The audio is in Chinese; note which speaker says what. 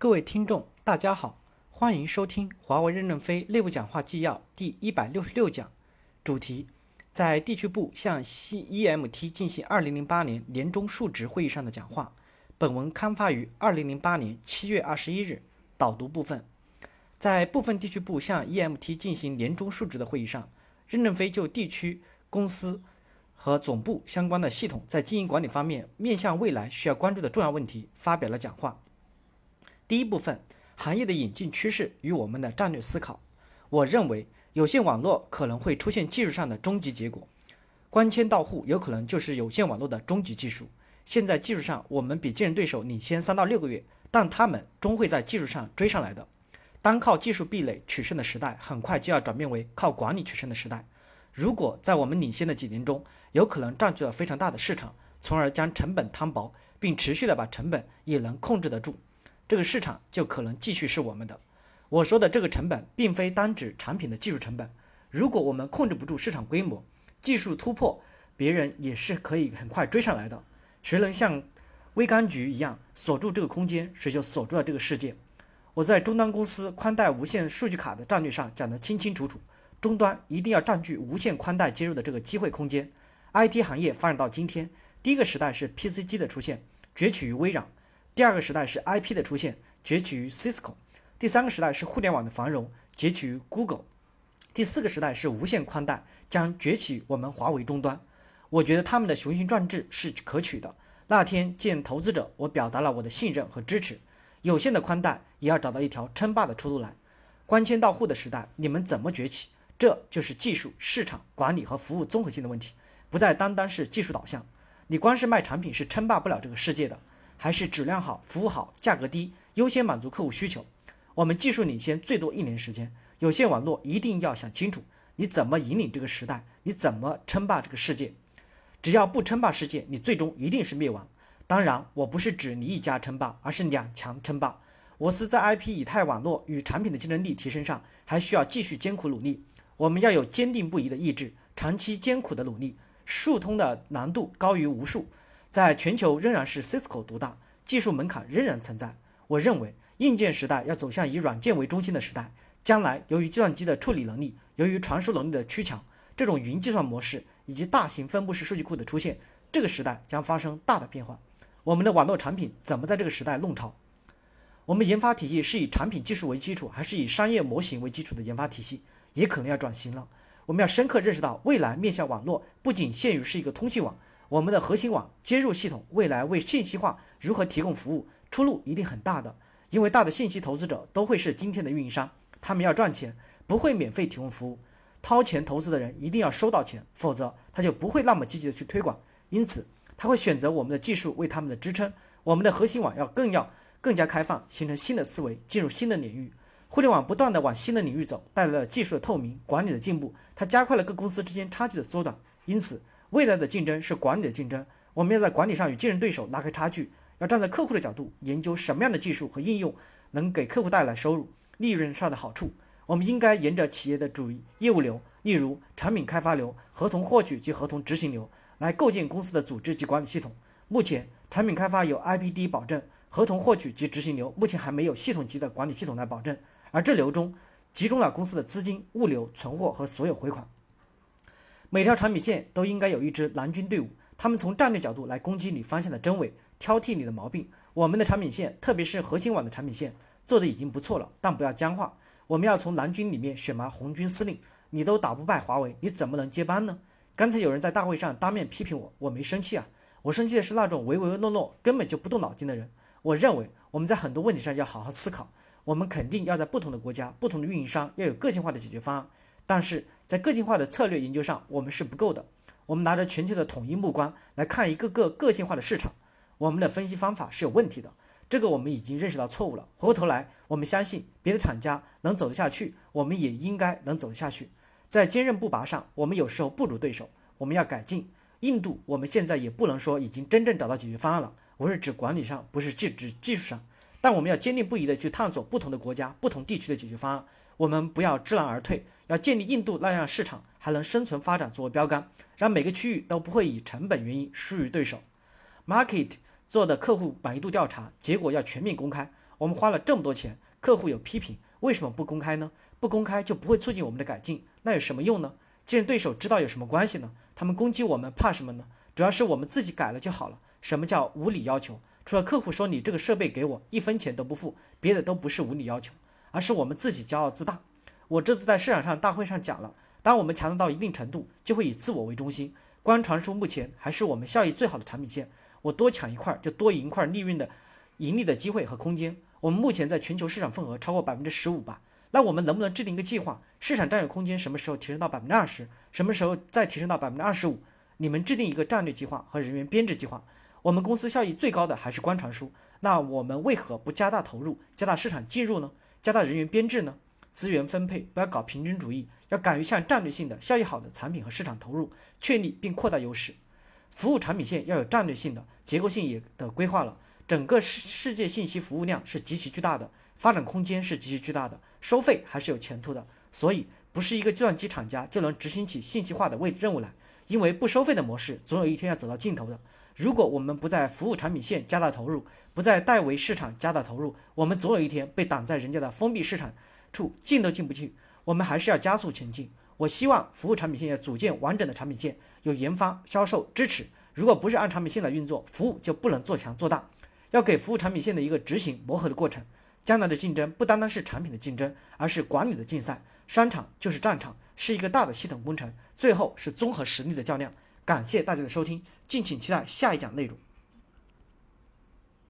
Speaker 1: 各位听众，大家好，欢迎收听华为任正非内部讲话纪要第一百六十六讲，主题在地区部向 CEMT 进行二零零八年年终述职会议上的讲话。本文刊发于二零零八年七月二十一日。导读部分，在部分地区部向 EMT 进行年终述职的会议上，任正非就地区公司和总部相关的系统在经营管理方面面向未来需要关注的重要问题发表了讲话。第一部分，行业的演进趋势与我们的战略思考。我认为，有线网络可能会出现技术上的终极结果，光纤到户有可能就是有线网络的终极技术。现在技术上，我们比竞争对手领先三到六个月，但他们终会在技术上追上来的。单靠技术壁垒取胜的时代，很快就要转变为靠管理取胜的时代。如果在我们领先的几年中，有可能占据了非常大的市场，从而将成本摊薄，并持续的把成本也能控制得住。这个市场就可能继续是我们的。我说的这个成本，并非单指产品的技术成本。如果我们控制不住市场规模，技术突破，别人也是可以很快追上来的。谁能像微柑橘一样锁住这个空间，谁就锁住了这个世界。我在终端公司宽带无线数据卡的战略上讲得清清楚楚，终端一定要占据无线宽带接入的这个机会空间。IT 行业发展到今天，第一个时代是 PC 机的出现，崛起于微软。第二个时代是 IP 的出现，崛起于 Cisco；第三个时代是互联网的繁荣，崛起于 Google；第四个时代是无线宽带，将崛起我们华为终端。我觉得他们的雄心壮志是可取的。那天见投资者，我表达了我的信任和支持。有线的宽带也要找到一条称霸的出路来。光纤到户的时代，你们怎么崛起？这就是技术、市场管理和服务综合性的问题，不再单单是技术导向。你光是卖产品是称霸不了这个世界的。还是质量好，服务好，价格低，优先满足客户需求。我们技术领先最多一年时间，有线网络一定要想清楚，你怎么引领这个时代，你怎么称霸这个世界。只要不称霸世界，你最终一定是灭亡。当然，我不是指你一家称霸，而是两强称霸。我司在 IP 以太网络与产品的竞争力提升上，还需要继续艰苦努力。我们要有坚定不移的意志，长期艰苦的努力。数通的难度高于无数。在全球仍然是 Cisco 独大，技术门槛仍然存在。我认为硬件时代要走向以软件为中心的时代。将来由于计算机的处理能力，由于传输能力的趋强，这种云计算模式以及大型分布式数据库的出现，这个时代将发生大的变化。我们的网络产品怎么在这个时代弄潮？我们研发体系是以产品技术为基础，还是以商业模型为基础的研发体系，也可能要转型了。我们要深刻认识到，未来面向网络不仅限于是一个通信网。我们的核心网接入系统未来为信息化如何提供服务，出路一定很大的。因为大的信息投资者都会是今天的运营商，他们要赚钱，不会免费提供服务。掏钱投资的人一定要收到钱，否则他就不会那么积极的去推广。因此，他会选择我们的技术为他们的支撑。我们的核心网要更要更加开放，形成新的思维，进入新的领域。互联网不断的往新的领域走，带来了技术的透明、管理的进步，它加快了各公司之间差距的缩短。因此。未来的竞争是管理的竞争，我们要在管理上与竞争对手拉开差距，要站在客户的角度研究什么样的技术和应用能给客户带来收入、利润上的好处。我们应该沿着企业的主业务流，例如产品开发流、合同获取及合同执行流，来构建公司的组织及管理系统。目前，产品开发有 IPD 保证，合同获取及执行流目前还没有系统级的管理系统来保证，而这流中集中了公司的资金、物流、存货和所有回款。每条产品线都应该有一支蓝军队伍，他们从战略角度来攻击你方向的真伪，挑剔你的毛病。我们的产品线，特别是核心网的产品线，做的已经不错了，但不要僵化。我们要从蓝军里面选拔红军司令。你都打不败华为，你怎么能接班呢？刚才有人在大会上当面批评我，我没生气啊，我生气的是那种唯唯诺诺、根本就不动脑筋的人。我认为我们在很多问题上要好好思考，我们肯定要在不同的国家、不同的运营商要有个性化的解决方案。但是在个性化的策略研究上，我们是不够的。我们拿着全球的统一目光来看一个个个性化的市场，我们的分析方法是有问题的。这个我们已经认识到错误了。回过头来，我们相信别的厂家能走得下去，我们也应该能走得下去。在坚韧不拔上，我们有时候不如对手，我们要改进。印度，我们现在也不能说已经真正找到解决方案了。我是指管理上，不是指指技术上。但我们要坚定不移地去探索不同的国家、不同地区的解决方案。我们不要知难而退。要建立印度那样市场还能生存发展作为标杆，让每个区域都不会以成本原因输于对手。Market 做的客户满意度调查结果要全面公开，我们花了这么多钱，客户有批评，为什么不公开呢？不公开就不会促进我们的改进，那有什么用呢？既然对手知道有什么关系呢？他们攻击我们怕什么呢？主要是我们自己改了就好了。什么叫无理要求？除了客户说你这个设备给我一分钱都不付，别的都不是无理要求，而是我们自己骄傲自大。我这次在市场上大会上讲了，当我们强大到一定程度，就会以自我为中心。光传输目前还是我们效益最好的产品线，我多抢一块就多赢一块利润的盈利的机会和空间。我们目前在全球市场份额超过百分之十五吧？那我们能不能制定一个计划，市场占有空间什么时候提升到百分之二十，什么时候再提升到百分之二十五？你们制定一个战略计划和人员编制计划。我们公司效益最高的还是光传输，那我们为何不加大投入，加大市场进入呢？加大人员编制呢？资源分配不要搞平均主义，要敢于向战略性的、效益好的产品和市场投入，确立并扩大优势。服务产品线要有战略性的、结构性也的规划了。整个世世界信息服务量是极其巨大的，发展空间是极其巨大的，收费还是有前途的。所以，不是一个计算机厂家就能执行起信息化的为任务来，因为不收费的模式总有一天要走到尽头的。如果我们不在服务产品线加大投入，不在代为市场加大投入，我们总有一天被挡在人家的封闭市场处，进都进不去。我们还是要加速前进。我希望服务产品线要组建完整的产品线，有研发、销售支持。如果不是按产品线来运作，服务就不能做强做大。要给服务产品线的一个执行磨合的过程。将来的竞争不单单是产品的竞争，而是管理的竞赛。商场就是战场，是一个大的系统工程，最后是综合实力的较量。感谢大家的收听，敬请期待下一讲内容。